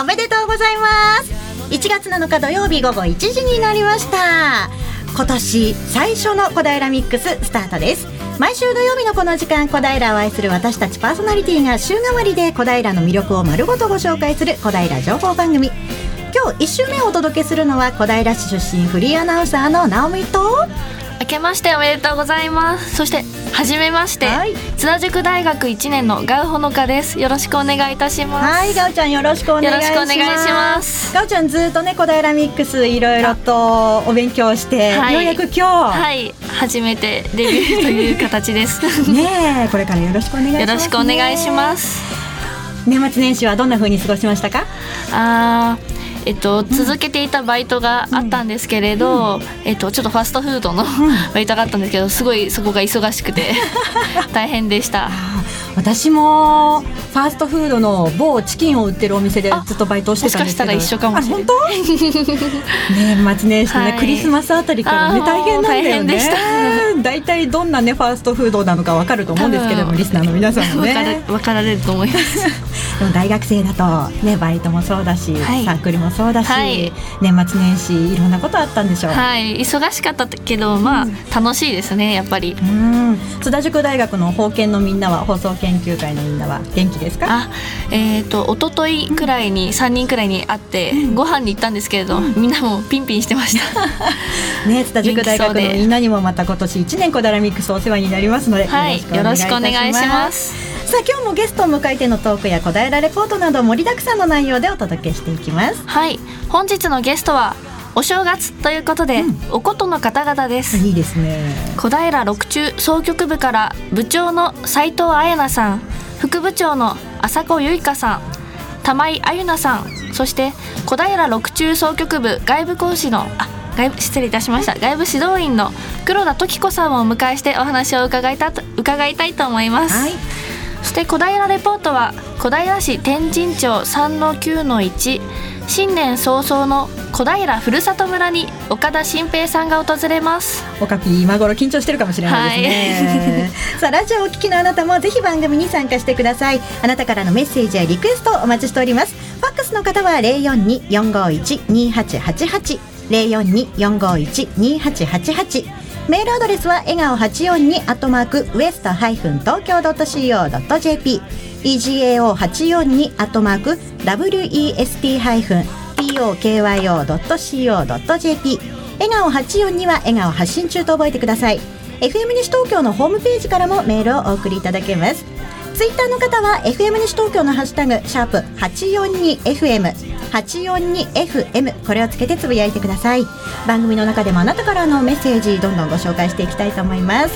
おめでとうございます。1月7日土曜日午後1時になりました。今年最初の小平ミックススタートです。毎週土曜日のこの時間小平を愛する私たちパーソナリティが週替わりで小平の魅力を丸ごとご紹介する小平情報番組。今日1週目をお届けするのは小平市出身フリーアナウンサーの直美と明けましておめでとうございます。そして初めまして、はい。津田塾大学1年のガウほのかです。よろしくお願いいたします。はいガオちゃんよろしくお願いします。ガオちゃんずっとね小平ミックスいろいろとお勉強して、はい。ようやく今日、はい。初めてデビューという形です。ねえこれからよろしくお願いします、よろしくお願いします。年末年始はどんな風に過ごしましたか？あーえっと、続けていたバイトがあったんですけれど、えっと、ちょっとファストフードのバイトがあったんですけどすごいそこが忙しくて 大変でした私もファーストフードの某チキンを売ってるお店であずっとバイトをしてたんですけど。もしかしたら一緒かもしれない。あ本当？年末年始とね、はい。クリスマスあたりからね大変なんだよね。大体どんなねファーストフードなのかわかると思うんですけれどもリスナーの皆さんもね。る分かられると思います。でも大学生だとねバイトもそうだし、はい。サークルもそうだし、はい。年末年始いろんなことあったんでしょう、はい。忙しかったけどまあ、楽しいですねやっぱり。うん。津田塾大学の法研のみんなは放送研究会のみんなは元気ですか？あえっ、と一昨日くらいに3人くらいに会って、ご飯に行ったんですけれど、みんなもピンピンしてました。ね津田塾大学のみんなにもまた今年1年小平ミックスお世話になりますので、はいよろしくお願いします。さあ今日もゲストを迎えてのトークや小平レポートなど盛りだくさんの内容でお届けしていきます。はい本日のゲストはお正月ということで、おことの方々です。いいですね。小平六中総局部から部長の斉藤彩奈さん副部長の浅子由香さん玉井あゆなさんそして小平六中総局部外部講師のあ外部失礼いたしました。外部指導員の黒田時子さんをお迎えしてお話を伺いたと伺いたいと思います、はい。そして小平レポートは小平市天神町3の9の1新年早々の小平ふるさと村に岡田新平さんが訪れます。おかぴ今頃緊張してるかもしれないですね、さあラジオをお聞きのあなたもぜひ番組に参加してください。あなたからのメッセージやリクエストをお待ちしております。ファックスの方は042-451-2888 042-451-2888メールアドレスは笑顔842アットマークウエストハイフン東京ドット .co.jp egao842 アットマーク west ハイフン tokyo.co.jp 笑顔842は笑顔発信中と覚えてください。FM 西東京のホームページからもメールをお送りいただけます。ツイッターの方は FM 西東京のハッシュタグシャープ 842FM 842FM これをつけてつぶやいてください。番組の中でもあなたからのメッセージどんどんご紹介していきたいと思います。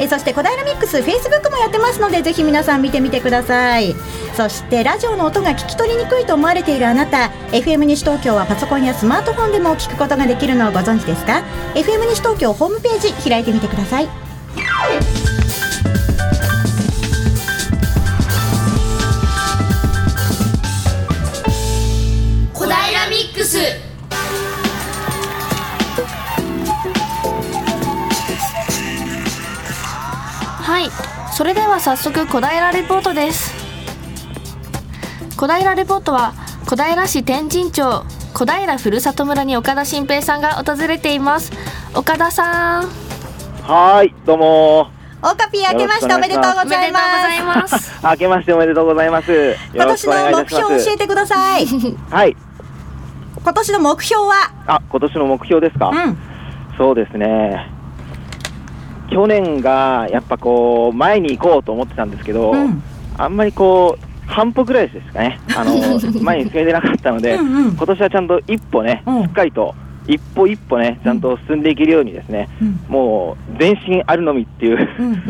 えそして小平ミックス Facebook もやってますのでぜひ皆さん見てみてください。そしてラジオの音が聞き取りにくいと思われているあなた FM 西東京はパソコンやスマートフォンでも聞くことができるのをご存知ですか？FM 西東京ホームページ開いてみてください。それでは早速小平レポートです小平レポートは小平市天神町小平ふるさと村に岡田新平さんが訪れています岡田さんはーい、どうもオカピー明けましておめでとうございますざいますー。明けましておめでとうございます。よ今年の目。標を教えてくださいはい。今年の目標は？あ、今年の目標ですか、うんそうですね。去年が、やっぱこう、前に行こうと思ってたんですけど、うん。あんまりこう、半歩ぐらいですかね。あの、前に進めてなかったので、うんうん。今年はちゃんと一歩ね、うん。しっかりと、一歩一歩ね、ちゃんと進んでいけるようにですね、うん。もう、全身あるのみっていう、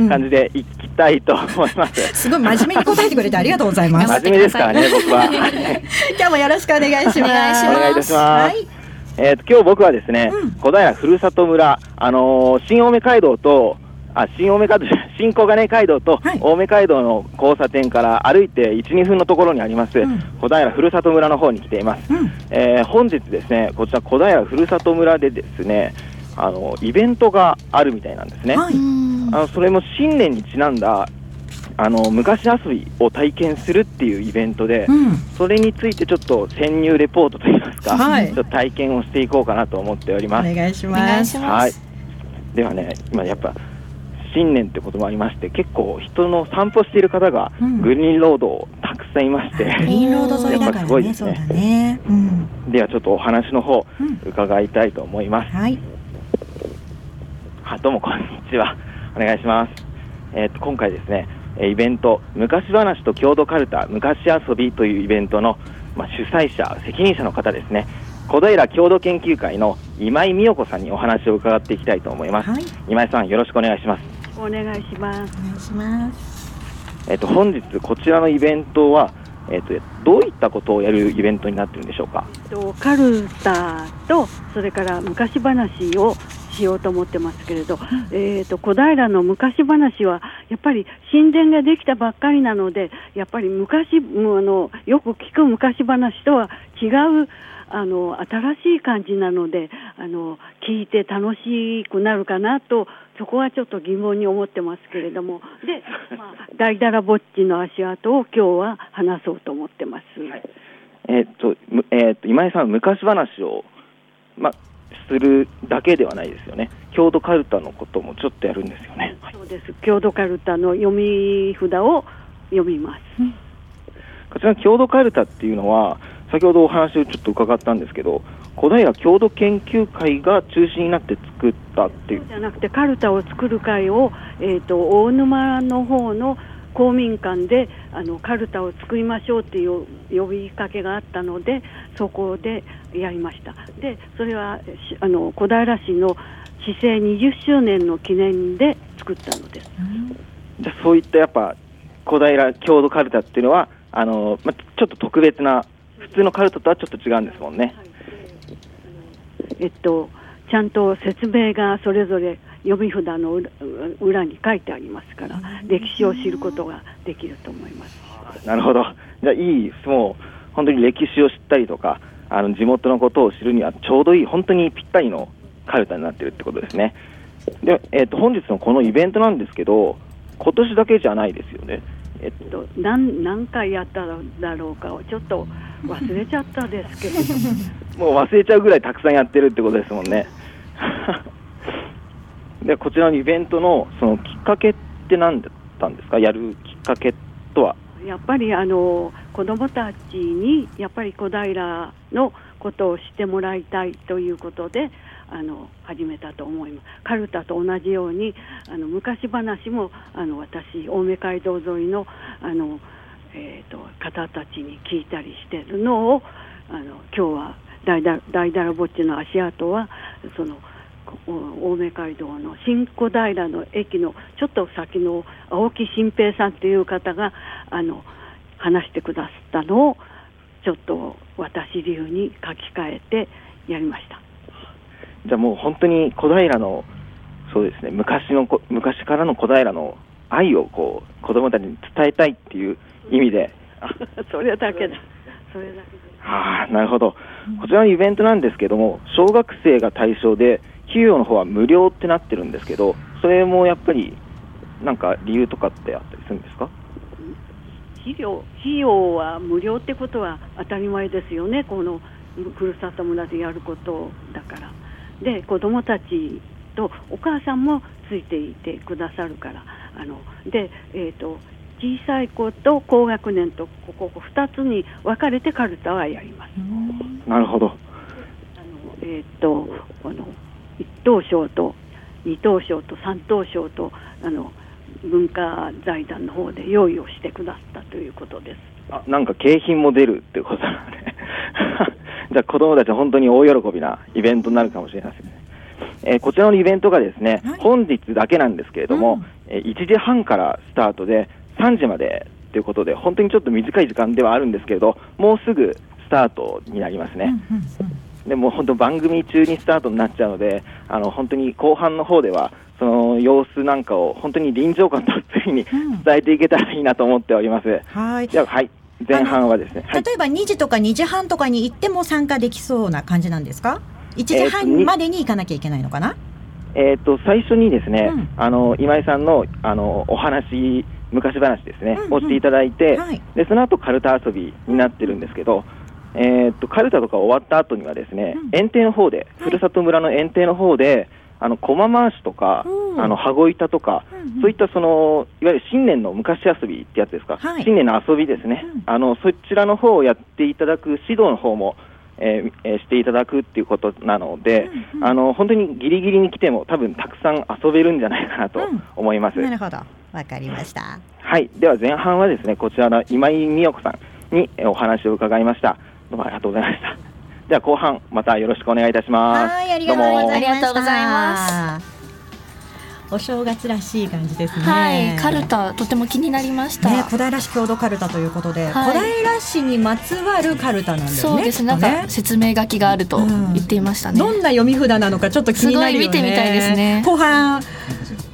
感じでいきたいと思います。すごい真面目に答えてくれてありがとうございます。真面目ですからね、僕は。今日もよろしくお願いします。お願いします。お願いいたします。はい。えーと今日僕はですね、うん。小平ふるさと村、あのー新青梅街道と、あ新青梅街道、新小金街道とはい。青梅街道の交差点から歩いて1、2分のところにあります、うん。小平ふるさと村の方に来ています。うん。えー本日ですね、こちら小平ふるさと村でですね、あのイベントがあるみたいなんですね。はい。うん。あのそれも新年にちなんだあの昔遊びを体験するっていうイベントで、うん。それについてちょっと潜入レポートといいますか、はい。ちょっと体験をしていこうかなと思っておりおます。お願いします、はい、ではね、今やっぱ新年ってこともありまして、結構人の散歩している方がうんグリーンロードをたくさんいまして、グリーンロード沿いだからねそうですねだねうんではちょっとお話の方うん伺いたいと思います。はいあどうもこんにちは。お願いします。えーと今回ですね、えーイベント昔話と郷土カルタ昔遊びというイベントのまあ主催者責任者の方ですね。小平郷土研究会の今井美代子さんにお話を伺っていきたいと思います。はい今井さんよろしくお願いします。お願いします。お願いしますえっと本日こちらのイベントはえっとどういったことをやるイベントになってるんでしょうか？とカルタとそれから昔話をしようと思ってますけれど、えー、と小平の昔話はやっぱり神殿ができたばっかりなのでやっぱり昔あのよく聞く昔話とは違うあの新しい感じなのであの聞いて楽しくなるかなとそこはちょっと疑問に思ってますけれどもで、まあ、大だらぼっちの足跡を今日は話そうと思ってます。えっとむえっと今井さん昔話をまあするだけではないですよね。郷土カルタのこともちょっとやるんですよね。はいそうです。郷土カルタの読み札を読みます。こちらの郷土カルタっていうのは先ほどお話をちょっと伺ったんですけど小平郷土研究会が中心になって作ったっていう。じゃなくてカルタを作る会を、えー、と大沼の方の公民館であのカルタを作りましょうっていう呼びかけがあったのでそこでやりました。でそれはしあの小平市の市政20周年の記念で作ったのです。じゃあそういったやっぱ小平郷土カルタっていうのはあの、まあ、ちょっと特別な普通のカルタとはちょっと違うんですもんね。えっとちゃんと説明がそれぞれ読み札の裏裏に書いてありますから歴史を知ることができると思いますなるほど。じゃあいい、もう本当に歴史を知ったりとか、あの地元のことを知るにはちょうどいい、本当にぴったりのカルタになってるってことですね。で、えっ、と本日のこのイベントなんですけど、今年だけじゃないですよね。えっえっと、何何回やっただろうかをちょっと 忘れちゃったですけどもう忘れちゃうぐらいたくさんやってるってことですもんね。で、こちらのイベントのそのきっかけって何だったんですか、やるきっかけとは。やっぱりあの子どもたちにやっぱり小平のことを知ってもらいたいということであの始めたと思います。カルタと同じようにあの昔話もあの私青梅街道沿いのあの、えー、と方たちに聞いたりしてるのをあの今日は大だ大だらぼっちの足跡はその青梅街道の新小平の駅のちょっと先の青木新平さんという方があの話してくださったのをちょっと私流に書き換えてやりました。じゃあもう本当に小平の、そうですね、昔の、昔からの小平の愛をこう、子供たちに伝えたいっていう意味で、あ それだけだ。それだけで。あーなるほど。こちらのイベントなんですけども、小学生が対象で、費用の方は無料ってなってるんですけど、それもやっぱり、なんか理由とかってあったりするんですか？費用費用は無料ってことは当たり前ですよね、このふるさと村でやることだから。で、子どもたちとお母さんもついていてくださるから、あので、えーと、小さい子と高学年とここ2つに分かれてカルタはやります。なるほど。あのえーっとあの一等賞と二等賞と三等賞とあの文化財団の方で用意をしてくださったということです。あなんか景品も出るっていうことなので、じゃあ子供たちは本当に大喜びなイベントになるかもしれませんね。えーこちらのイベントがですね、はい本日だけなんですけれども、1時半からスタートで3時までということで、本当にちょっと短い時間ではあるんですけれど、もうすぐスタートになりますね。うんうんでもう本当番組中にスタートになっちゃうので、あの本当に後半の方では、その様子なんかを本当に臨場感たっぷりにうん伝えていけたらいいなと思っております。はいじゃあ、はい。前半はですね。はい。例えば2時とか2時半とかに行っても参加できそうな感じなんですか？1時半までに行かなきゃいけないのかな、えっ、と、最初にですね、うん。あの、今井さんの、あの、お話昔話ですね、うんうん。をしていただいて、はい。でその後カルタ遊びになってるんですけど、えーっとカルタとか終わった後にはですね、うん。園庭の方で、ふるさと村の園庭の方で、あの駒回しとか、うん。あの羽子板とか、うんうん。そういったそのいわゆる新年の昔遊びってやつですか、はい。新年の遊びですね、うん。あのそちらの方をやっていただく指導の方も、えーえーしていただくっていうことなので、うんうんあの本当にギリギリに来ても多分たくさん遊べるんじゃないかなとうん思います。なるほどわかりましたはい、では前半はですねこちらの今井美代子さんにえーお話を伺いました。どうもありがとうございました。では後半またよろしくお願いいたします。はいありがとうございましたありがとうございますお正月らしい感じですね。はいカルタとても気になりました、ね、小平市郷土カルタということで、はい。小平市にまつわるカルタなんだよね。そうですなんか説明書きがあると言っていましたね、どんな読み札なのかちょっと気になるよね。すごい見てみたいですね。後半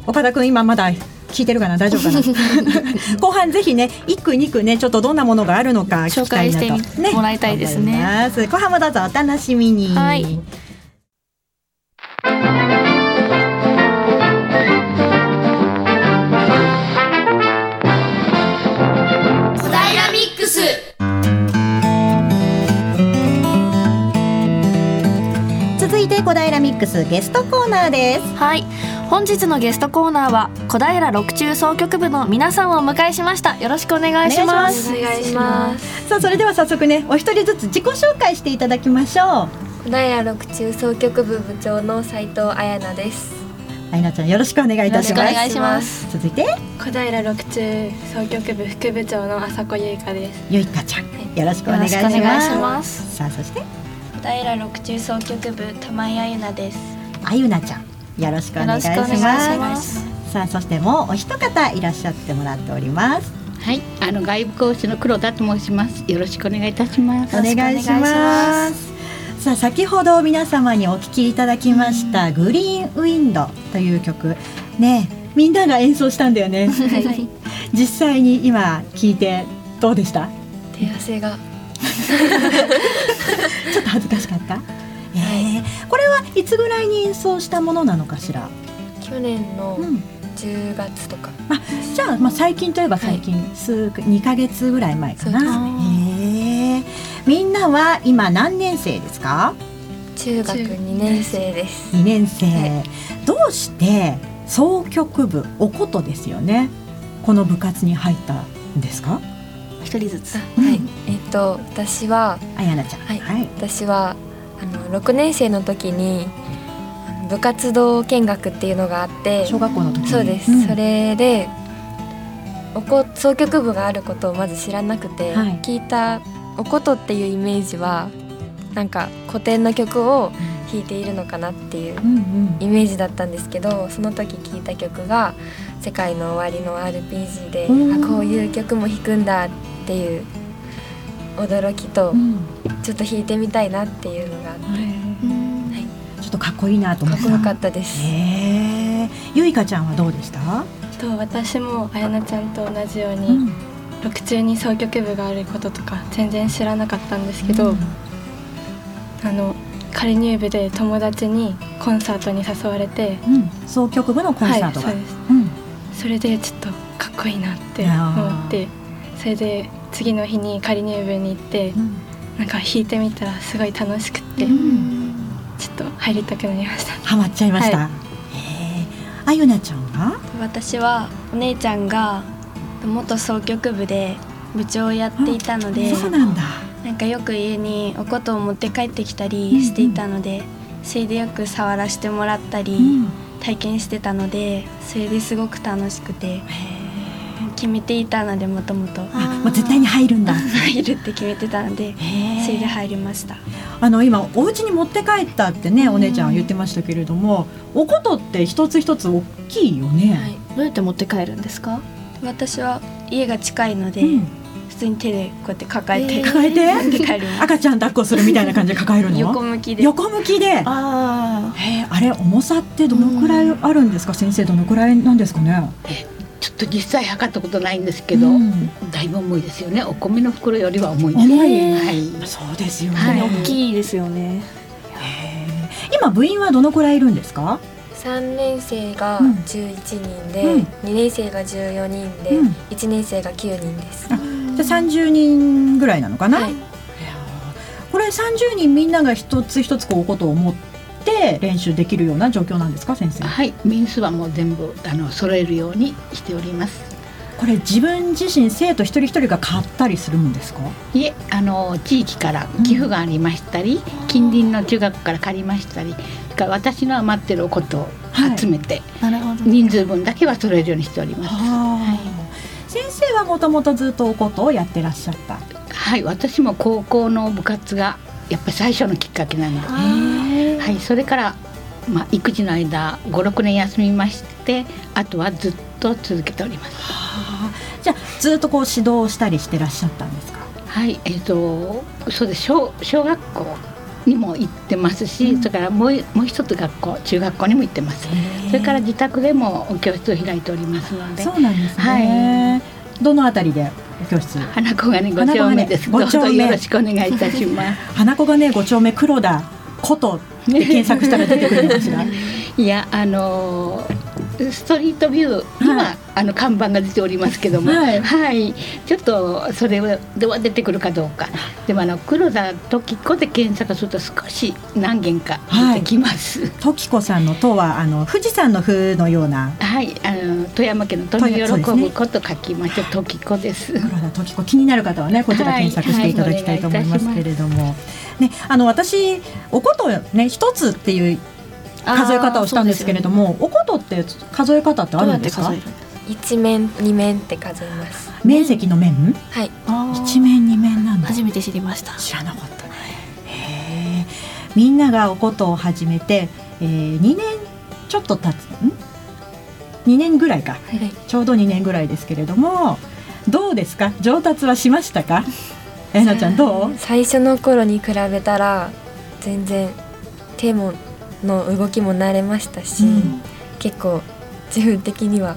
岡田君今まだ聞いてるかな？大丈夫かな？後半ぜひね一句二句ねちょっとどんなものがあるのか紹介してもらいたいですね。思います。後半もどうぞお楽しみに。はい続いて小平ミックスゲストコーナーです。はい本日のゲストコーナーは小平六中総局部の皆さんをお迎えしましたよろしくお願いしますお願いしますさあそれでは早速ねお一人ずつ自己紹介していただきましょう。小平六中総局部部長の斉藤彩奈ですあいなちゃんよろしくお願いいたします。よろしくお願いします続いて？小平六中総局部副部長の朝子優香です。ゆいかちゃんよろしくお願いしよろしくお願いしま。ますすさあそして？小平六中総局部玉井あゆなです。あゆなちゃんよろしくお願いします。さあそしてもうお一方いらっしゃってもらっております。はい、あの外部講師の黒田と申します。よろしくお願いいたします。お願いします。さあ先ほど皆様にお聴きいただきました、グリーンウィンドという曲ねみんなが演奏したんだよね。はい 実際に今聞いてどうでした？手汗が ちょっと恥ずかしかった？えー、これはいつぐらいに演奏したものなのかしら？去年のうん。10月とかあ、じゃあまあ最近といえば最近、数二ヶ月ぐらい前かな。そうですへえ。みんなは今何年生ですか？中学2年生です二年生。はどうして総局部おことですよね。この部活に入ったんですか？一人ずつはいえっと私はあやなちゃん。はいはい。私はあの6年生の時に部活動見学っていうのがあって小学校の時に。そうです、んそれでおこ総局部があることをまず知らなくて、はい聞いたおことっていうイメージはなんか古典の曲を弾いているのかなっていううんうん。イメージだったんですけどその時聴いた曲が「世界の終わりの RPG で」うん。あこういう曲も弾くんだっていう驚きとうん。ちょっと弾いてみたいなっていうのがあって。ちょっとかっこいいなと思っ。かったこよかったです。ゆいかちゃんはどうでした？と私もあやなちゃんと同じように、うん。六中に総局部があることとか全然知らなかったんですけど、うん。あの仮入部で友達にコンサートに誘われて、うん、総局部のコンサートが、はいそうです。うん、それでちょっとかっこいいなって思ってそれで次の日に仮入部に行ってなんか弾いてみたらすごい楽しくって、うん。ちょっと入りたくなりました。ハマっちゃいました？はへえ、あゆなちゃんは、私はお姉ちゃんが元総局部で部長をやっていたのでそうなんだ。なんかよく家にお琴を持って帰ってきたりしていたので、それでよく触らせてもらったり、うん体験してたのでそれですごく楽しくて決めていたのでもともと。あ、もう絶対に入るんだ。入るって決めてたのでそれで入りました。あの今お家に持って帰ったってね、お姉ちゃんは言ってましたけれども、おことって一つ一つ大きいよね。はい。どうやって持って帰るんですか？私は家が近いので、うん。普通に手でこうやって抱えて、抱えて？持って赤ちゃん抱っこするみたいな感じで抱えるの？横向きで。横向きで？あへえ、あれ重さってどのくらいあるんですか、先生どのくらいなんですかね？ちょっと実際測ったことないんですけど、うん。だいぶ重いですよね。お米の袋よりは重いです。重いはい。そうですよね。あ、はい、大きいですよね。今部員はどのくらいいるんですか？3年生が11人で、うん、2年生が14人で、うん、1年生が9人です。じゃあ30人ぐらいなのかな、はい、これ30人みんなが一つ一つこうことを思って練習できるような状況なんですか先生？はい。ミンスはもう全部あの揃えるようにしております。これ自分自身生徒一人一人が買ったりするんですか？いえあの地域から寄付がありましたり、うん、近隣の中学から借りましたり私の余ってるおことを集めて、はい、人数分だけは揃えるようにしております、はい、はもともとずっとおことをやってらっしゃったはい私も高校の部活がやっぱり最初のきっかけなのではいそれからまあ、育児の間56年休みましてあとはずっと続けております。じゃあずっとこう指導したりしてらっしゃったんですか？はいえっ、ー、とそうです小小学校にも行ってますし、うん、それからもうもう一つ学校中学校にも行ってます。それから自宅でも教室を開いておりますので。そうなんですね。はい、どのあたりで教室？花子がね五丁目です。どうぞよろしくお願いいたします。花子がね五丁目黒田ことで検索したら出てくるのかしら。いやあのーストリートビューには、はい、あの看板が出ておりますけども、はい、はい、ちょっとそれでは出てくるかどうか。でもあの黒田時子で検索すると少し何件か出てきます、はい、時子さんの「と」はあの富士山の「風」のような。はい。あの富山県の富喜ぶこと書きまして、ね、時子です。黒田時子気になる方はねこちら検索していただきたいと思いますけれども、ねあの私おことね一つっていう数え方をしたんですけれども、ね、おことって数え方ってあるんですか？一面二面って数えます。面積の面？はい。一面二面なん初めて知りました。知らなかったね。へみんながおことを始めて、えー、2年ちょっと経つん？2年ぐらいか、はい、ちょうど2年ぐらいですけれどもどうですか？上達はしましたか？えなちゃんどう？最初の頃に比べたら全然手もの動きも慣れましたし、うん、結構自分的には、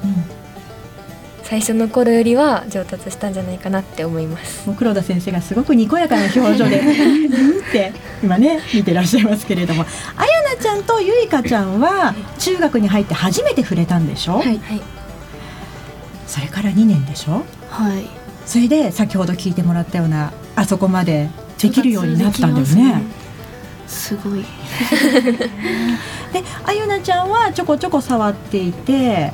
最初の頃よりは上達したんじゃないかなって思います。もう黒田先生がすごくにこやかな表情で って今ね見てらっしゃいますけれどもあやなちゃんとゆいかちゃんは中学に入って初めて触れたんでしょ、はい、それから2年でしょ？はい。それで先ほど聞いてもらったようなあそこまでできるようになったんだよねすごい。であゆなちゃんはちょこちょこ触っていて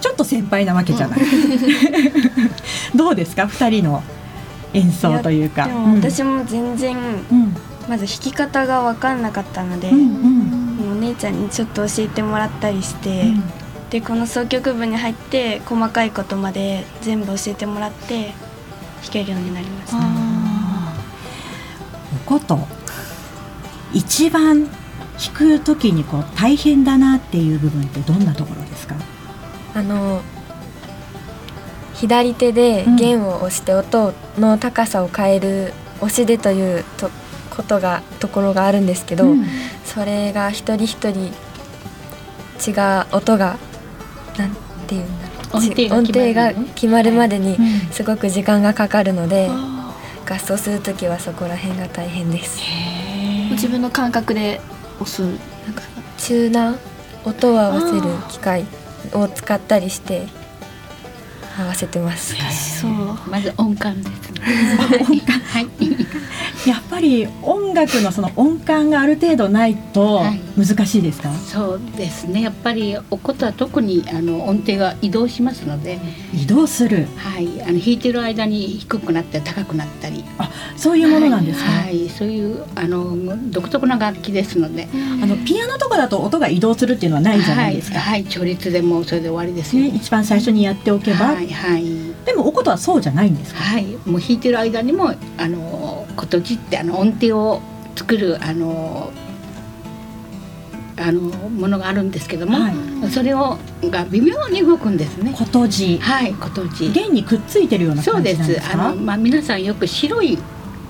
ちょっと先輩なわけじゃない、うん、どうですか？2人の演奏というか。私も全然、うん、まず弾き方が分かんなかったので、うんうん、お姉ちゃんにちょっと教えてもらったりして、うん、でこの奏曲部に入って細かいことまで全部教えてもらって弾けるようになりました。おこと一番弾く時にこう大変だなっていう部分ってどんなところですか？あの左手で弦を押して音の高さを変える押し出というとことがところがあるんですけど、うん、それが一人一人違う音がなんていうんだろう音程が決まるまでにすごく時間がかかるので、うん、合奏する時はそこら辺が大変です。自分の感覚で押す。チューナー音を合わせる機械を使ったりして合わせてます。そう。まず音感ですね。音感。はい。やっぱり音楽のその音感がある程度ないと難しいですか、はい、そうですね。やっぱりおことは特にあの音程が移動しますので。移動する。はい。あの弾いてる間に低くなったり高くなったり。あそういうものなんですか、はい、はい、そういうあの独特な楽器ですので。あのピアノとかだと音が移動するっていうのはないじゃないですか。はい、はい、調律でもそれで終わりですね、ね、一番最初にやっておけば、はい、はい、でもおことはそうじゃないんですか？はいもう弾いてる間にもあのことじってあの音程を作るあのあのものがあるんですけども、はい、それをが微妙に動くんですね。ことじ。はい、ことじ。弦にくっついてるようなそうです。あのまあ皆さんよく白い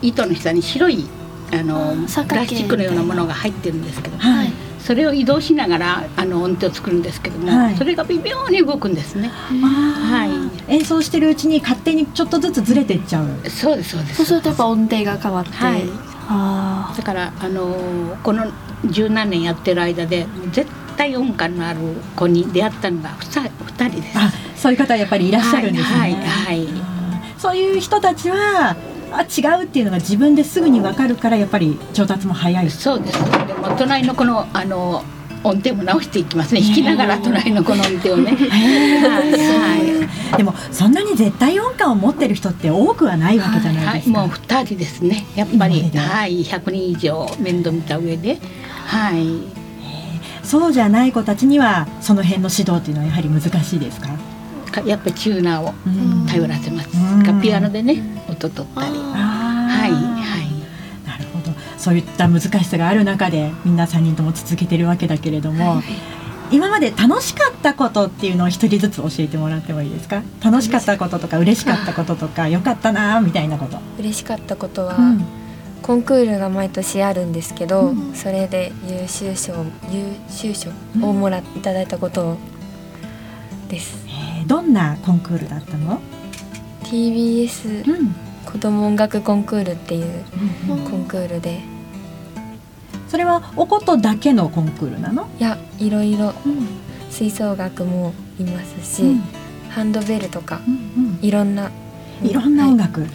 糸の下に白いあのプラスチックのようなものが入ってるんですけど、はい、それを移動しながらあの音程を作るんですけども、はい、それが微妙に動くんですね。はい。演奏してるうちに勝手にちょっとずつずれてっちゃう。そうですそうです。そうするとやっぱ音程が変わって。はい。あだからあのこの十何年やってる間で絶対音感のある子に出会ったのが二人です。あ、そういう方はやっぱりいらっしゃるんですね。はい、はい、はい、そういう人たちはあ違うっていうのが自分ですぐに分かるからやっぱり上達も早い。そうですでも隣のこのあの音程も直していきますね。弾きながら隣のこの音程をね、はい、でもそんなに絶対音感を持ってる人って多くはないわけじゃないですか、はい、もう2人ですね。やっぱりはい。100人以上面倒見た上で。はい。そうじゃない子たちにはその辺の指導っていうのはやはり難しいですか？やっぱりチューナーを頼らせます。ピアノでね音取ったり。はいはい。なるほど。そういった難しさがある中でみんな3人とも続けてるわけだけれども。はい今まで楽しかったことっていうのを一人ずつ教えてもらってもいいですか？楽しかったこととか嬉しかったこととか良かったなみたいなこと嬉しかったことは、うん、コンクールが毎年あるんですけど、うん、それで優秀賞優秀賞をもらっていただいたことです、どんなコンクールだったの？TBS、うん、子ども音楽コンクールっていうコンクールで、それはおことだけのコンクールなの？いやいろいろ、うん、吹奏楽もいますし、うん、ハンドベルとか、うんうん、いろんな。いろんな音楽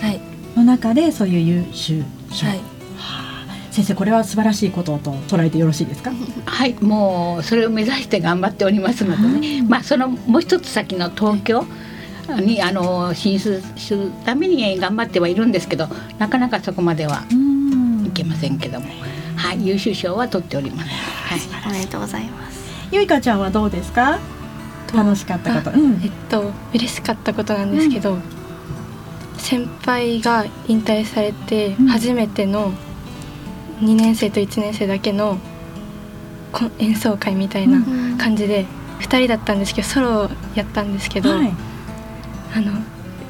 の中でそういう優秀賞、はい先生これは素晴らしいことと捉えてよろしいですか？はいもうそれを目指して頑張っておりますのでね、まあそのもう一つ先の東京にあの進出するために頑張ってはいるんですけどなかなかそこまではいけませんけども、はい、優秀賞は取っております。はい、おめでとうございます。ゆいかちゃんはどうですか？楽しかったこと、うん、えっと嬉しかったことなんですけど、うん、先輩が引退されて初めての、2年生と1年生だけの演奏会みたいな感じで2人だったんですけどソロやったんですけど、はい、あの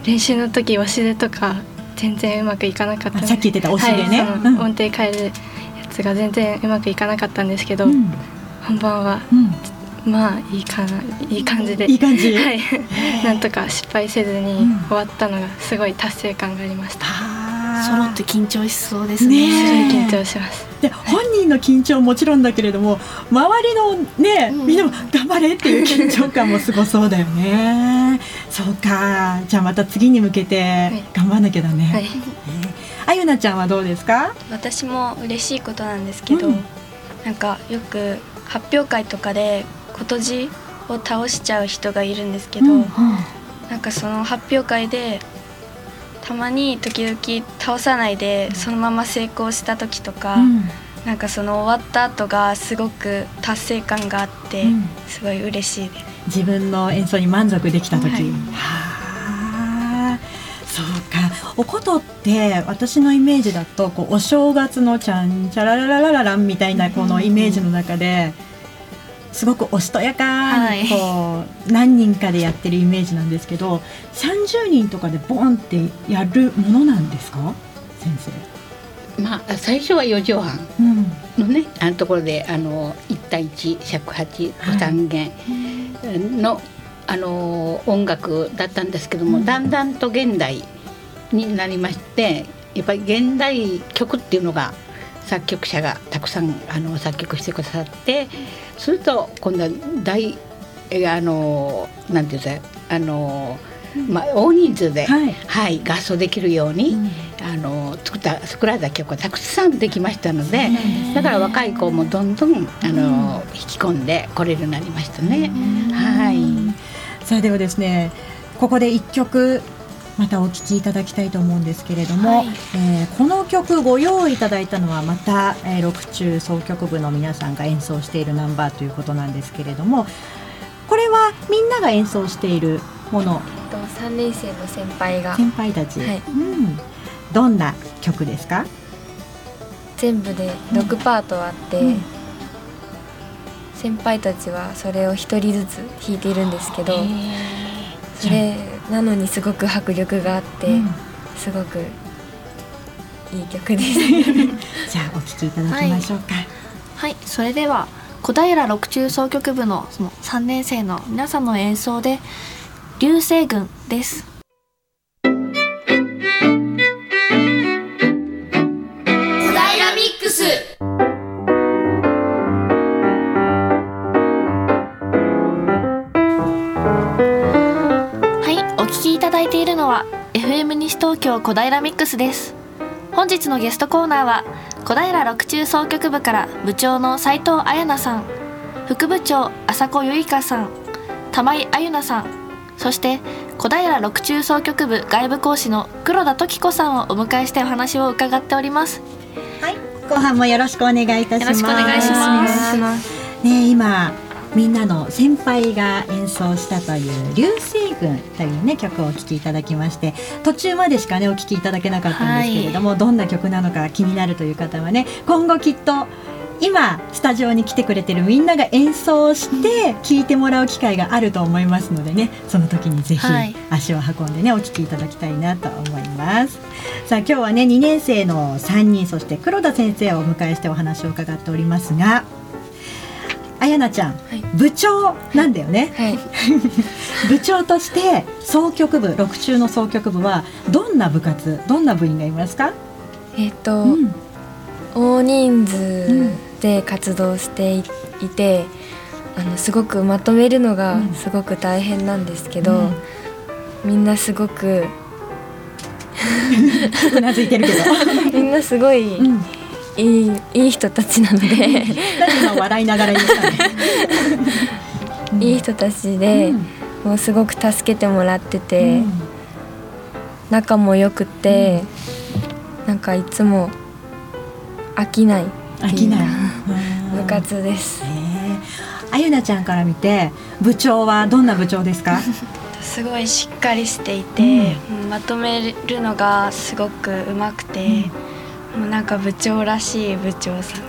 練習の時わしでとか全然うまくいかなかったさっき言ってた押しでね、はい、音程変えるやつが全然うまくいかなかったんですけど、うん、本番は、うん、まあいいかないい感じで。いい感じ、はい、なんとか失敗せずに終わったのがすごい達成感がありました。揃って緊張しそうですね。ね緊張します。で本人の緊張もちろんだけれども周りのね、うん、みんなも頑張れっていう緊張感もすごそうだよね。そうかじゃあまた次に向けて頑張んなきゃだね。はい、あゆなちゃんはどうですか？私も嬉しいことなんですけど、うん、なんかよく発表会とかで今年を倒しちゃう人がいるんですけど、うんうん、なんかその発表会でたまに時々倒さないでそのまま成功した時とか、うん、なんかその終わった後がすごく達成感があって、すごい嬉しいです。自分の演奏に満足できた時、はい、はあ。そうか。おことって私のイメージだとこうお正月のちゃんちゃららららららんみたいなこのイメージの中で。すごくおしとやかにこう、何人かでやってるイメージなんですけど30人とかでボンってやるものなんですか？先生。まあ最初は4畳半のね、うん、あのところであの1対1尺八三弦。の、あの音楽だったんですけども、うん、だんだんと現代になりましてやっぱり現代曲っていうのが作曲者がたくさんあの作曲してくださってすると今度は大あのなんていうんですかあのまあ、大人数で、はい、はい、合奏できるように、うん、あの作った作られた曲がたくさんできましたのでだから若い子もどんどんあの、引き込んでこれるようになりましたね。はい、さあではですねここで一曲またお聴きいただきたいと思うんですけれども、はい、えー、この曲ご用意いただいたのはまた、えー、6中奏曲部の皆さんが演奏しているナンバーということなんですけれどもこれはみんなが演奏しているもの？3年生の先輩が。先輩たち、はい、うん、どんな曲ですか？全部で6パートあって、うん、先輩たちはそれを1人ずつ弾いているんですけどそれなのにすごく迫力があって、うん、すごくいい曲です。じゃあお聴きいただきましょうか、はい、はい、それでは小平六中奏曲部のその3年生の皆さんの演奏で「流星群」です。FM 西東京小平ミックスです。本日のゲストコーナーは小平六中総局部から部長の斉藤彩奈さん副部長浅子由香さん玉井あゆなさんそして小平六中総局部外部講師の黒田時子さんをお迎えしてお話を伺っております。はい。後半もよろしくお願いいたします。よろしくお願いします。ね今みんなの先輩が演奏したという「流星群」というね曲をお聴きいただきまして途中までしかねお聴きいただけなかったんですけれども、はい、どんな曲なのか気になるという方はね今後きっと今スタジオに来てくれてるみんなが演奏して聴いてもらう機会があると思いますのでねその時にぜひ足を運んでねお聴きいただきたいなと思います。さあ今日はね2年生の3人そして黒田先生をお迎えしてお話を伺っておりますがあやなちゃん、はい、部長なんだよね、はい、部長として総局部六中の総局部はどんな部活どんな部員がいますか？えっ、と、うん、大人数で活動していて、うん、あのすごくまとめるのがすごく大変なんですけど、うん、みんなすごく うなずいてるけど。みんなすごい、いいいい人たちなので。笑いながら言ったねいい人たちで、うん、もうすごく助けてもらってて、うん、仲も良くて、うん、なんかいつも飽きない飽きない。部活です。あゆなちゃんから見て部長はどんな部長ですか？すごいしっかりしていて、うん、まとめるのがすごくうまくて、もうなんか部長らしい部長さん。え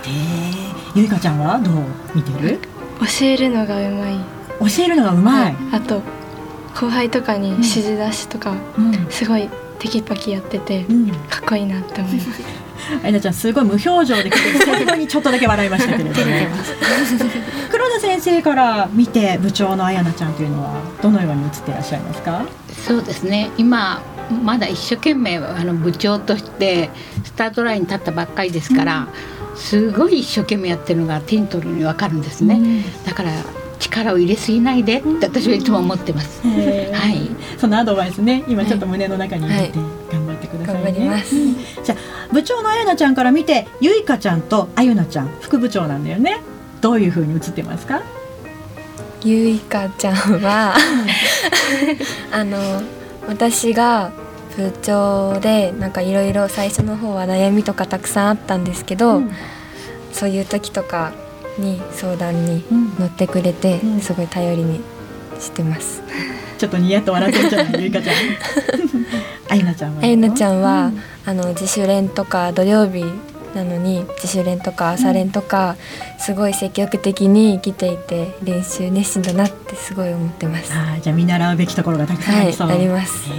ゆいかちゃんはどう見てる？教えるのがうまい。教えるのがうまい。あと後輩とかに指示出しとか、うん、すごいテキパキやってて、うん、かっこいいなって思います。あいなちゃんすごい無表情で最後にちょっとだけ笑いましたけれども、黒田先生から見て部長のあやなちゃんというのはどのように映ってらっしゃいますか？そうですね今まだ一生懸命あの部長としてスタートラインに立ったばっかりですから、うん、すごい一生懸命やってるのが手に取るに分かるんですね、うん、だから力を入れすぎないでって私はいつも思ってます、はい、そのアドバイスね今ちょっと胸の中に入れて頑張ってくださいね、はい、じゃあ部長のあやなちゃんから見てゆいかちゃんとあゆなちゃん副部長なんだよね。どういうふうに映ってますか？ゆいかちゃんは あの私が部長でなんかいろいろ最初の方は悩みとかたくさんあったんですけど、うん、そういう時とかに相談に乗ってくれて、うん、すごい頼りにしてます。ちょっとニヤッと笑ってるじゃないゆいかちゃん。あゆなちゃんは。あゆなちゃんは、うん、あの自主練とか土曜日なのに自主練とか朝練とか、すごい積極的に来ていて練習熱心だなってすごい思ってます。あじゃあ見習うべきところがたくさんありそう、はい、あります。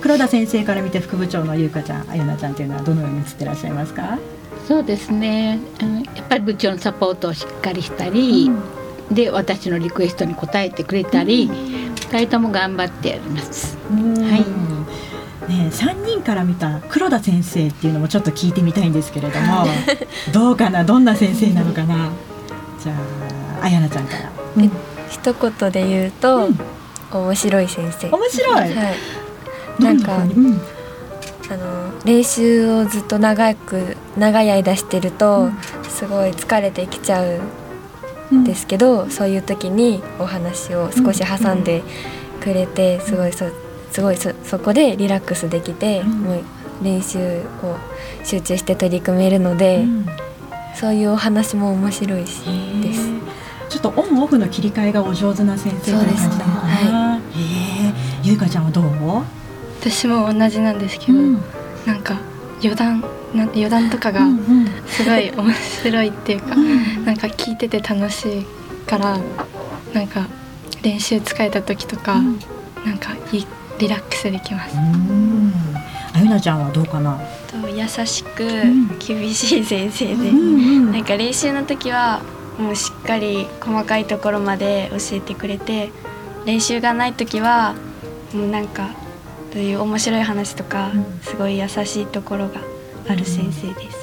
黒田先生から見て副部長のゆうかちゃんあゆなちゃんというのはどのように映ってらっしゃいますか？そうですね。やっぱり部長のサポートをしっかりしたり、うん、で私のリクエストに応えてくれたり、二、うん、人とも頑張ってやります。はい。ね、3人から見た黒田先生っていうのもちょっと聞いてみたいんですけれども どうかなどんな先生なのかな。じゃああやなちゃんから。うん、一言で言うと、うん、面白い先生。面白い、はい、なんか、うん、あの練習をずっと長く長い間してると、すごい疲れてきちゃうんですけど、そういう時にお話を少し挟んでくれて、すごいそすごいそそこでリラックスできて、うん、もう練習を集中して取り組めるので、うん、そういうお話も面白いしです。ちょっとオンオフの切り替えがお上手な先生な感じなのかな。はい、ゆいかちゃんはどう？私も同じなんですけど、うん、なんか余談な余談とかがすごい面白いっていうか、うん、なんか聞いてて楽しいからなんか練習疲れた時とか、うん、なんかいいリラックスできます。あゆなちゃんはどうかな？と優しく厳しい先生で、うん、なんか練習の時はもうしっかり細かいところまで教えてくれて、練習がない時はもうなんかそういう面白い話とか、すごい優しいところがある先生です。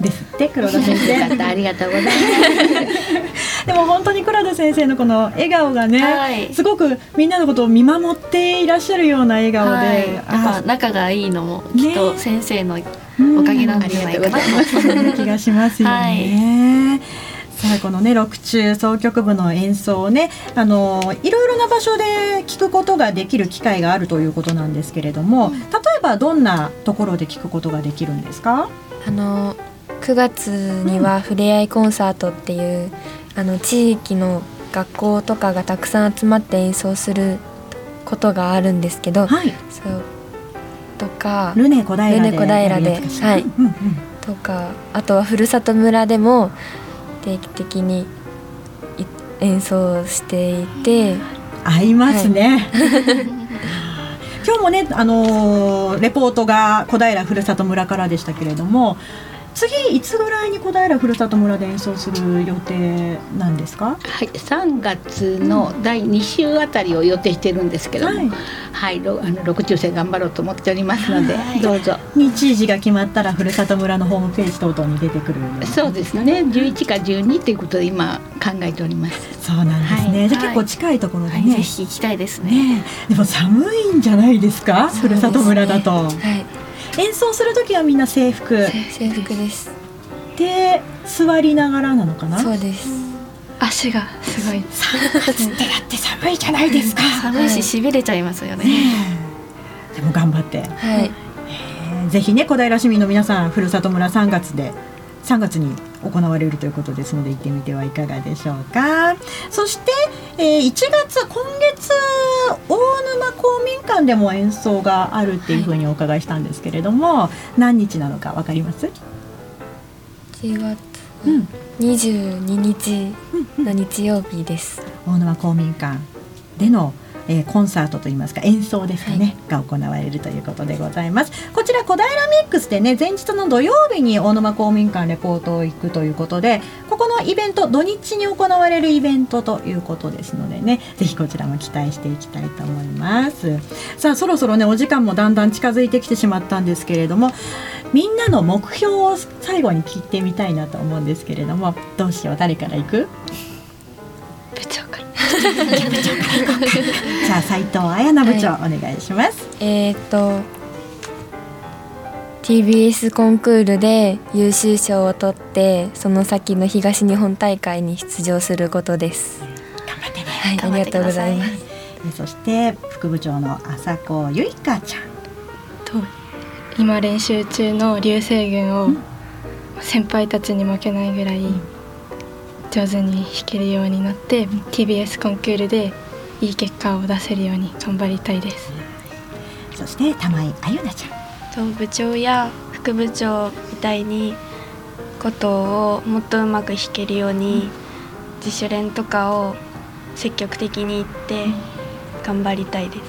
ですって黒田先生 ありがとうございます。でも本当に黒田先生のこの笑顔がね、はい、すごくみんなのことを見守っていらっしゃるような笑顔で、はい、やっぱ仲がいいのもきっと先生のおかげなんじゃないかな、ね、気がしますよね。はい。さあこのね六中奏曲部の演奏をねあのいろいろな場所で聞くことができる機会があるということなんですけれども、例えばどんなところで聞くことができるんですか？あの9月にはふれあいコンサートっていう、あの地域の学校とかがたくさん集まって演奏することがあるんですけど、はい、そうとかルネ小平で小平ではい、うんうん、とかあとはふるさと村でも定期的に演奏していて。合いますね、はい。今日もね、あのー、レポートが小平ふるさと村からでしたけれども次いつぐらいに小平ふるさと村で演奏する予定なんですか？はい3月の第2週あたりを予定してるんですけども、はい、はい、あの6中生頑張ろうと思っておりますので、はい、どうぞ。日時が決まったらふるさと村のホームページ等々に出てくる。そうですね。11か12ということで今考えております。そうなんですね、はい、じゃ結構近いところでね、ぜひ行きたいですね、ね、でも寒いんじゃないですか？ふるさと村だと、はい演奏する時はみんな制服。制服です。で座りながらなのかな？そうです。足がすごい。3月ってやって寒いじゃないですか。寒いししびれちゃいますよね、ね、でも頑張って。はい、えー、ぜひね小平市民の皆さんふるさと村3月で3月に行われるということですので行ってみてはいかがでしょうか。そして、えー、1月今月大沼公民館でも演奏があるっていうふうにお伺いしたんですけれども、はい、何日なのかわかります？1月22日の日曜日です、うん、大沼公民館でのえー、コンサートといいますか演奏ですかね、はい、が行われるということでございます。こちら小平ミックスでね前日の土曜日に大沼公民館レポートを行くということでここのイベント土日に行われるイベントということですのでねぜひこちらも期待していきたいと思います。さあそろそろねお時間もだんだん近づいてきてしまったんですけれどもみんなの目標を最後に聞いてみたいなと思うんですけれどもどうしよう誰から行く？部長からじゃあ斉藤彩奈部長、はい、お願いします。えっ、と TBS コンクールで優秀賞を取ってその先の東日本大会に出場することです。頑張ってね、はい、ありがとうございます。そして副部長の朝子ゆいかちゃん。と今練習中の流星群を先輩たちに負けないぐらい、うん上手に弾けるようになって TBS コンクールでいい結果を出せるように頑張りたいです。そして玉井あゆなちゃん。と部長や副部長みたいにことをもっとうまく弾けるように、自主練とかを積極的に言って頑張りたいです、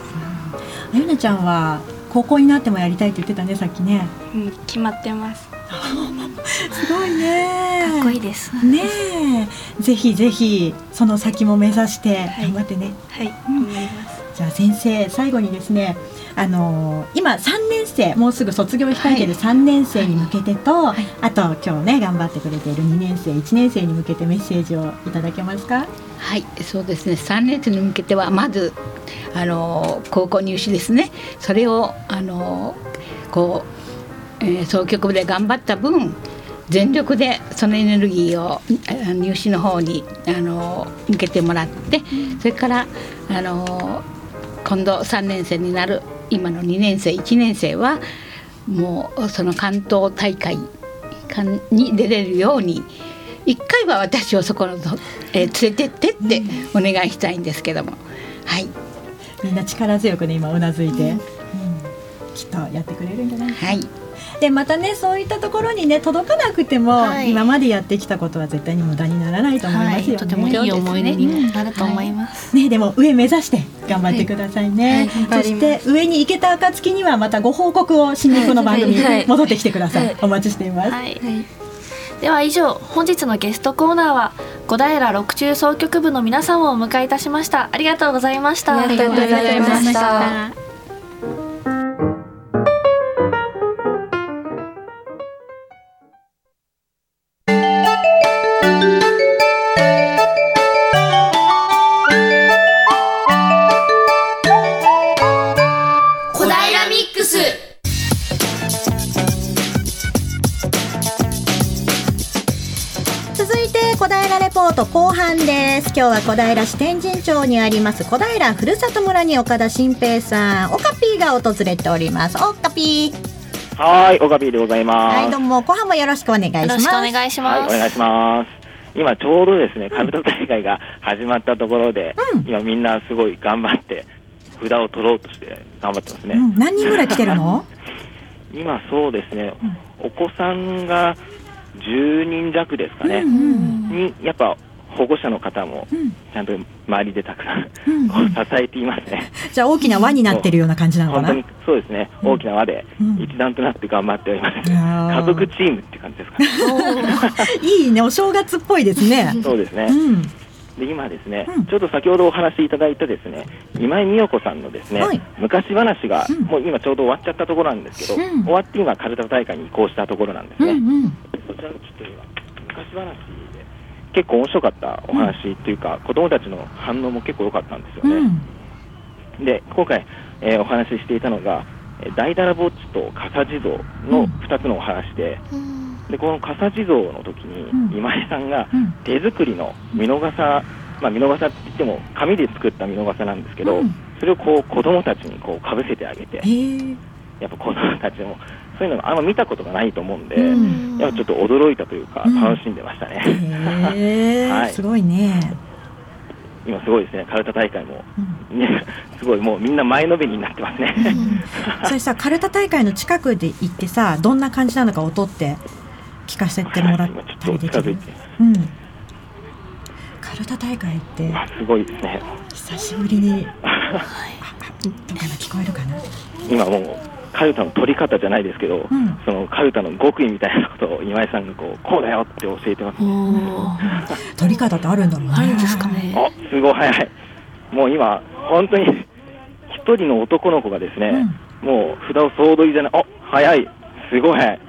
あゆなちゃんは高校になってもやりたいって言ってたねさっきね、うん、決まってます すごいね。かっこいいです。ねぜひぜひその先も目指して頑張ってね。はい、はい、頑張ります。じゃあ先生最後にですねあのー、今3年生もうすぐ卒業控えてい。る3年生に向けてと、はい、あと今日ね頑張ってくれている2年生1年生に向けてメッセージをいただけますか？はい。そうですね。3年生に向けてはまずあのー、高校入試ですね。それをあのー、こうえー、総局部で頑張った分全力でそのエネルギーを入試の方にあの向けてもらってそれからあの今度3年生になる今の2年生1年生はもうその関東大会に出れるように一回は私をそこの、えー、連れてってってお願いしたいんですけども、はい。みんな力強くね今うなずいて、うん、きっとやってくれるんじゃないですか。はいでまたねそういったところにね届かなくても、はい、今までやってきたことは絶対に無駄にならないと思いますよね、はい、とてもいい思い出になると思います、ねでも上目指して頑張ってくださいね、そして上に行けた暁にはまたご報告を新日の番組に戻ってきてください、お待ちしています、では以上本日のゲストコーナーは小平六中総局部の皆さんをお迎えいたしました。ありがとうございました。ありがとうございました今日は小平市天神町にあります小平ふるさと村に岡田新平さんオカピーが訪れておりますオカピーはい、オカビーでございます。はいどうも後半もよろしくお願いしよますろしくお願いしはい、ます。お願いします。今ちょうどですね、カルタ大会が始まったところで、うん今みんなすごい頑張って、札を取ろうとして頑張ってますね。うん、何人ぐらい来てるの？今そうですね、お子さんが10人弱ですかね、うんに、やっぱ保護者の方もうん。ちゃんと周りでたくさん、うん。支えていますね。じゃあ大きな輪になってるような感じなのかな？本当にそうですね、大きな輪でうん。一段となって頑張っております。家族チームって感じですかね。いいね。お正月っぽいですね。そうですね。うん。で今ですね、うん。ちょっと先ほどお話しいただいたですね今井美代子さんのですね、はい。昔話が、うん。もう今ちょうど終わっちゃったところなんですけど、うん。終わって今カルタ大会に移行したところなんですね、うんうん。こちらのちょっと今昔話。で結構面白かったお話っていうか、子供たちの反応も結構良かったんですようね、ん。で今回、えーお話ししていたのがえー大だらぼっちと笠地蔵の2つのお話で、でこの笠地蔵の時に、うん。今井さんがうん。手作りの見逃さ、まあ、見逃さって言っても紙で作った見逃さなんですけど、うん。それをこう子供たちにこうかぶせてあげてやっぱ子供たちもそういうのがあんま見たことがないと思うんで、うん。やっぱちょっと驚いたというか、うん。楽しんでましたね、へえ、はい。すごいね、今すごいですね。カルタ大会も、うん。ね、すごいもうみんな前のめりになってますね、それさ カルタ大会の近くで行ってさどんな感じなのか音って聞かせてもらっ今ちょたりできる？っと近づいて、うん。カルタ大会ってわすごいですね。久しぶりに。ああ今聞こえるかな？今もうカルタの取り方じゃないですけど、うん。そのカルタの極意みたいなことを今井さんがこうこうだよって教えてます、おー。取り方ってあるんだろうね。あるんですかね。あすごい早い。もう今本当に一人の男の子がですね、もう札を総取りじゃない。あ早い。すごい早い。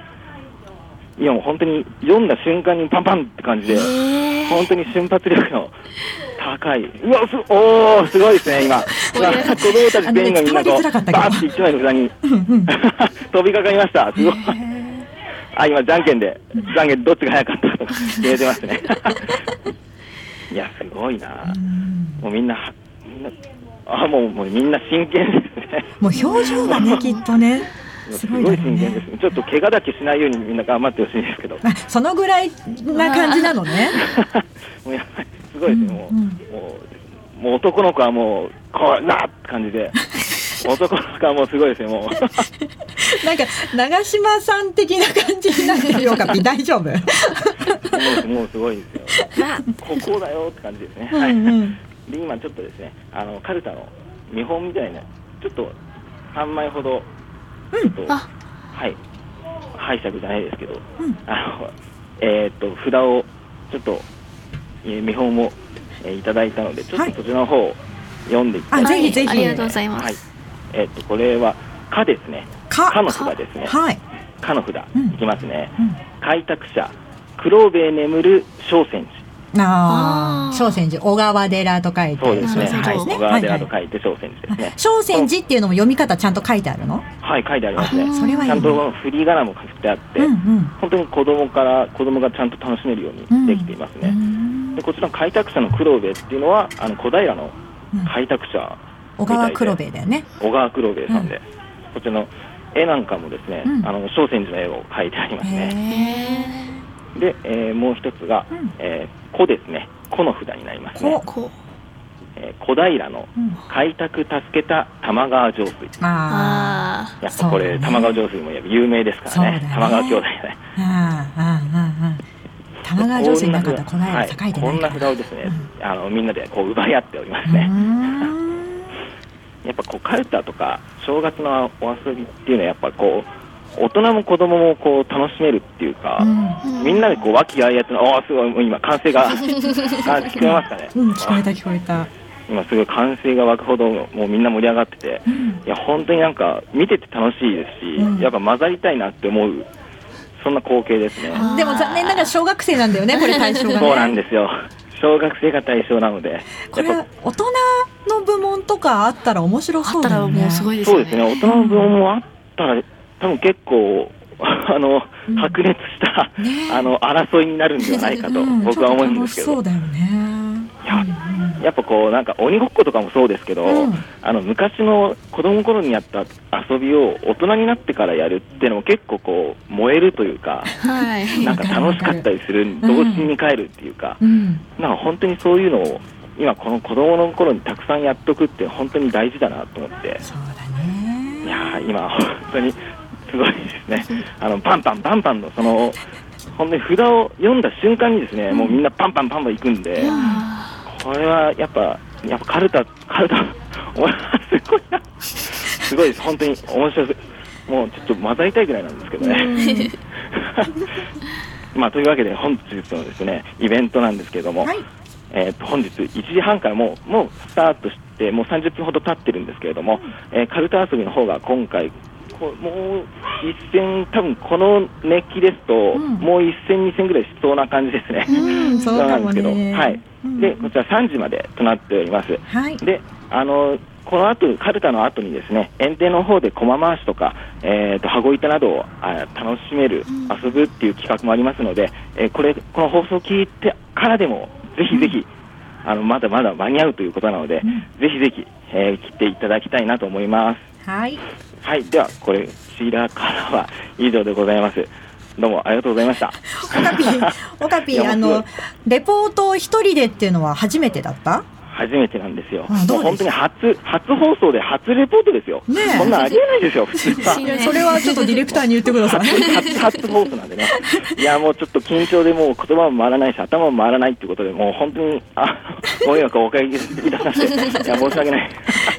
今もう本当に読んだ瞬間にパンパンって感じで本当に瞬発力の高い。うわすおーすごいですね今。子供たち全員がみんなこうバーって一枚の札に。飛びかかりました。すごい。あ今じゃんけんでじゃんけんどっちが早かったとか 決めてますね。いやすごいな。もうみんなみんなあもうもうみんな真剣ですね。もう表情がねきっとねすすごいごいだろうね真剣ですね。ちょっと怪我だけしないようにみんな頑張ってほしいんですけど。あそのぐらいな感じなのね。もうやっぱりすごいですね、もう、うんうん。もう、もう男の子はもう、こう、なって感じで、男の子はもうすごいですね、もう。なんか長嶋さん的な感じになってるよか。ぴ大丈夫？もうもうすごいですよ。ここだよって感じですね。うはい。ん。うんで、今ちょっとですね、あの、カルタの見本みたいな、ちょっと3枚ほど、ちょっと、あ。はい、拝借じゃないですけど、うん。あの、えーっと、札を、ちょっと、えー見本を、えーいただいたので、ちょっはい。とそちらの方を読んでいきたいあぜひぜひ。ありがとうございます。はい。えーっと、これは、かですね。かかの札ですね。はい、かの札、うん。いきますね。うん。開拓者、黒兵衛眠る小泉あああー。小泉寺小川寺と書いて寺。そうですね。はい。小川寺とはい書いて小泉寺ですね。小泉寺っていうのも読み方ちゃんと書いてあるの？はい、書いてありますね。それはいいね。ちゃんと振り仮名も振ってあって、うんうん。本当に子供から子供がちゃんと楽しめるようにできていますね。うん。でこちらの開拓者の黒兵衛っていうのはあの小平のうん。開拓者、小川黒兵衛だよね。小川黒兵衛さんで、こちらの絵なんかもですね、うん。あの小泉寺の絵を描いてありますね。へで、えーもう一つが、うん。えー子ですね。子の札になりますね。こうえー小平のうん開拓助けた玉川上水。ああやっぱこれ、ね玉川上水も有名ですからね。ね玉川兄弟ね。ああああああ玉川上水なかったらこの間栄えてこんなないから札をですね、あのみんなでこう奪い合っておりますうね。んやっぱこうカルタとか正月のお遊びっていうのはやっぱこう大人も子供もこう楽しめるっていうか、うん。みんなでこう和気あいあいとああすごいもう今歓声が あ聞こえますかね、うん聞こえた聞こえた。今すごい歓声が湧くほどもうみんな盛り上がってて、いや本当になんか見てて楽しいですし、うん。やっぱ混ざりたいなって思うそんな光景ですね。でも残念ながら小学生なんだよねこれ対象がね。そうなんですよ。小学生が対象なので、これ大人の部門とかあったら面白あったらそうだよね。もうすごいぱそうですよね。ですね。大人の分もあったら多分結構 あの、白熱した、あの争いになるんではないかと僕は思うんですけど、そうだよね。いややっぱこうなんか鬼ごっことかもそうですけど、うん。あの昔の子供の頃にやった遊びを大人になってからやるっていうのも結構こう燃えるというか、はい。なんか楽しかったりする、童心に帰るっていうか、うん。なんか本当にそういうのを今この子供の頃にたくさんやっとくって本当に大事だなと思って、そうだね。いやー今本当にすごいですね。あのパンパンパンパンのその本当に札を読んだ瞬間にですね、もうみんなパンパンパンパン行くんで、これはやっぱやっぱカルタカルタお前すごいな。すごいです本当に面白い。もうちょっと混ざりたいぐらいなんですけどね。まあというわけで本日のですねイベントなんですけれども、はい。えー、と本日1時半からもうもうスタートしてもう30分ほど経ってるんですけれども、えーカルタ遊びの方が今回こうもう一戦多分この熱気ですと、んもう一戦二戦ぐらいしそうな感じですね。うん、そうなんですけど、ね。はい。うんでこちら3時までとなっております。はい。であのこの後カルタの後にですね園庭の方で駒回しとか、えー、と羽子板などをあ楽しめる、遊ぶっていう企画もありますので、えーこれこの放送を聞いてからでもぜひぜひ、あのまだまだ間に合うということなので、ぜひぜひ、えー来ていただきたいなと思います。はい。はい、ではこれこちらからは以上でございます。どうもありがとうございました。オカピー、オカピー、あの、レポート一人でっていうのは初めてだった？初めてなんですよ。もう本当に初初放送で初レポートですよ。ねえこんなんありえないですよ普通は。それはちょっとディレクターに言ってください。初 初放送なんでね、いやもうちょっと緊張でもう言葉も回らないし、頭も回らないっていうことで、もう本当に、あご迷惑をおかけいたさせて、いや申し訳ない。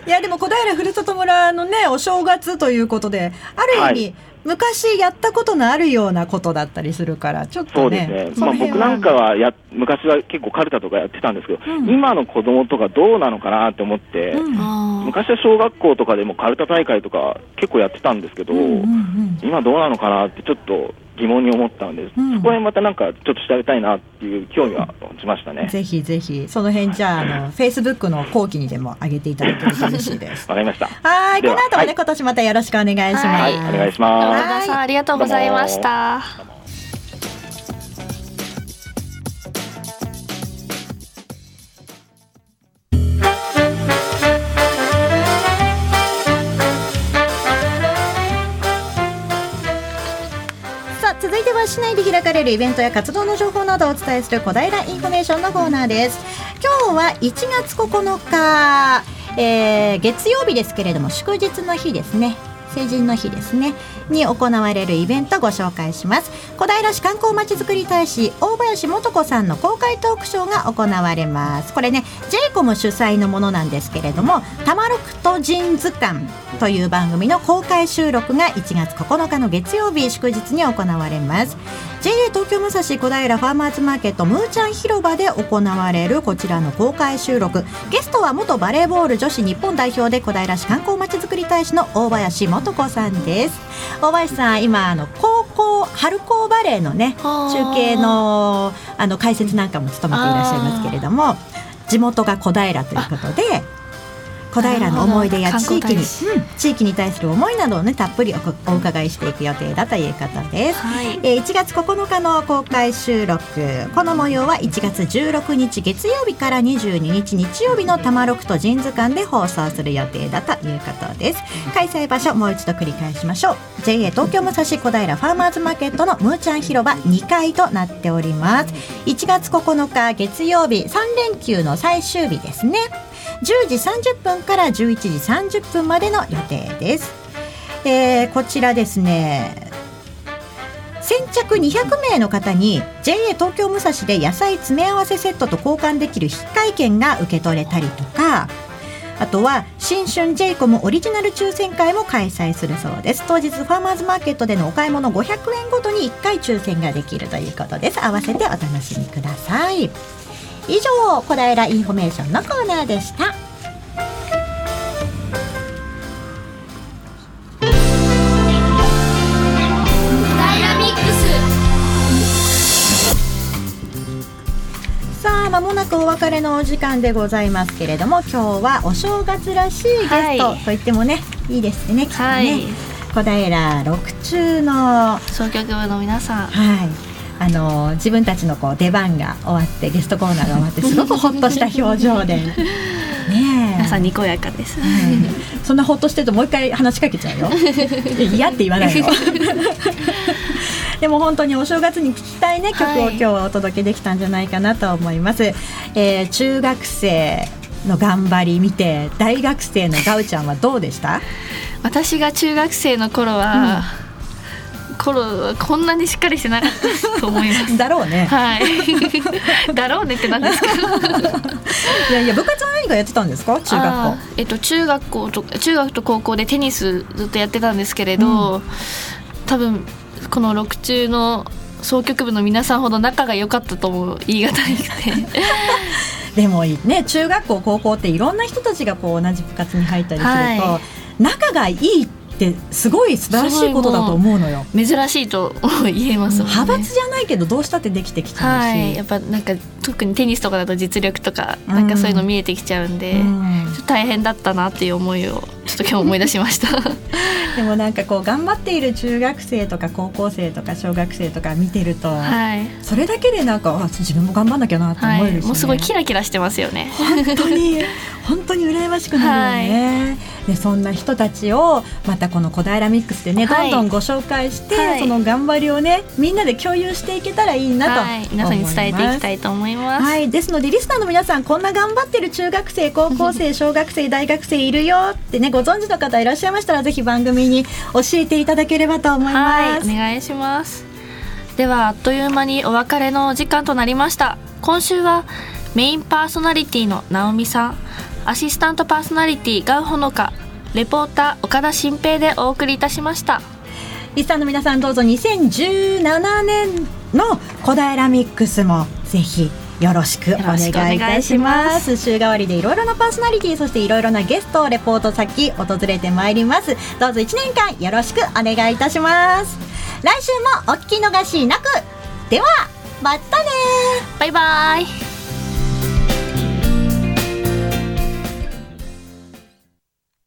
いやでも小平ふるさと村のねお正月ということである意味、はい昔やったことのあるようなことだったりするからちょっとねそうですね、まあ僕なんかはや昔は結構カルタとかやってたんですけど、うん。今の子供とかどうなのかなって思って、うん。あ昔は小学校とかでもカルタ大会とか結構やってたんですけど、うんうんうん。今どうなのかなってちょっと疑問に思ったので、んそこら辺またなんかちょっと調べたいなっていう興味は持ちましたね。ぜひぜひその辺じゃああのフェイスブックの後期にでも上げていただけると嬉しいです。わかりました。はいこの後もね、はい今年またよろしくお願いします。はい、お願いしあます。ありがとうございました。は市内で開かれるイベントや活動の情報などをお伝えする小平インフォメーションのコーナーです。今日は1月9日、えー月曜日ですけれども祝日の日ですね。成人の日ですね。に行われるイベントご紹介します。小平市観光まちづくり大使大林素子さんの公開トークショーが行われます。これね j イコム主催のものなんですけれども「たまろくと人図鑑」という番組の公開収録が1月9日の月曜日祝日に行われます。JA 東京武蔵小平ファーマーズマーケットムーちゃん広場で行われるこちらの公開収録。ゲストは元バレーボール女子日本代表で小平市観光まちづくり大使の大林素子さんです。大林さん今あの高校春高バレーのね中継のあの解説なんかも務めていらっしゃいますけれども地元が小平ということで小平の思い出や地域に、うん地域に対する思いなどをねたっぷりおお伺いしていく予定だということです。はい。えー1月9日の公開収録。この模様は1月16日月曜日から22日日曜日の「たまろくとジンズ館」で放送する予定だということです。開催場所もう一度繰り返しましょう。JA 東京武蔵小平ファーマーズマーケットのムーちゃん広場2階となっております。1月9日月曜日3連休の最終日ですね10時30分から11時30分までの予定です。えーこちらですね。先着200名の方に JA 東京武蔵で野菜詰め合わせセットと交換できる引換券が受け取れたりとかあとは新春 j イコムオリジナル抽選会も開催するそうです。当日ファーマーズマーケットでのお買い物500円ごとに1回抽選ができるということです。合わせてお楽しみください。以上小平インフォメーションのコーナーでした。さあ間もなくお別れのお時間でございますけれども今日はお正月らしいゲストはい。と言ってもね、い、いですねきっとね、はい。小平六中の総局部の皆さん。はいあの自分たちのこう出番が終わってゲストコーナーが終わって すごくほっとした表情で。ね皆さんにこやかです、うん、そんなほっとしてるともう一回話しかけちゃうよ。嫌って言わないよ。でも本当にお正月に聴きたいね曲を今日はお届けできたんじゃないかなと思います、はい、えー、中学生の頑張り見て大学生のガウちゃんはどうでした？私が中学生の頃は、うん、頃こんなにしっかりしてなかったと思います。だろうね。はい。だろうねってなんですかいやいや部活は何かやってたんですか？中学校。えっと中学校と中学と高校でテニスずっとやってたんですけれど、うん、多分この6中の総局部の皆さんほど仲が良かったとも言い難いくて。でもね中学校高校っていろんな人たちがこう同じ部活に入ったりすると、はい、仲がいいってすごい素晴らしいことだと思うのよ。珍しいと言えます、ね、派閥じゃないけどどうしたってできてきちゃうし、はい、やっぱなんか特にテニスとかだと実力とかなんかそういうの見えてきちゃうんで、うん、大変だったなっていう思いをちょっと今日思い出しました。でもなんかこう頑張っている中学生とか高校生とか小学生とか見てると、はい、それだけでなんかあ自分も頑張んなきゃなって思えるし、ね。はい、もうすごいキラキラしてますよね。本当に 本当に羨ましくなるよね、はい、でそんな人たちをまたこの小平ミックスでね、どんどんご紹介して、その頑張りをねみんなで共有していけたらいいなと皆さんに伝えていきたいと思います。はい。ですのでリスナーの皆さんこんな頑張ってる中学生高校生小学生大学生いるよってねご存知の方いらっしゃいましたらぜひ番組に教えていただければと思います、お願いします。ではあっという間にお別れのお時間となりました。今週はメインパーソナリティの直美さん。アシスタントパーソナリティガウほのかレポーター岡田新平でお送りいたしました。リスナーの皆さんどうぞ2017年の小平ミックスもぜひよろしくお願いいたします。週替わりでいろいろなパーソナリティそしていろいろなゲストレポート先訪れてまいります。どうぞ1年間よろしくお願いいたします。来週もお聞き逃しなく。ではまたねバイバイ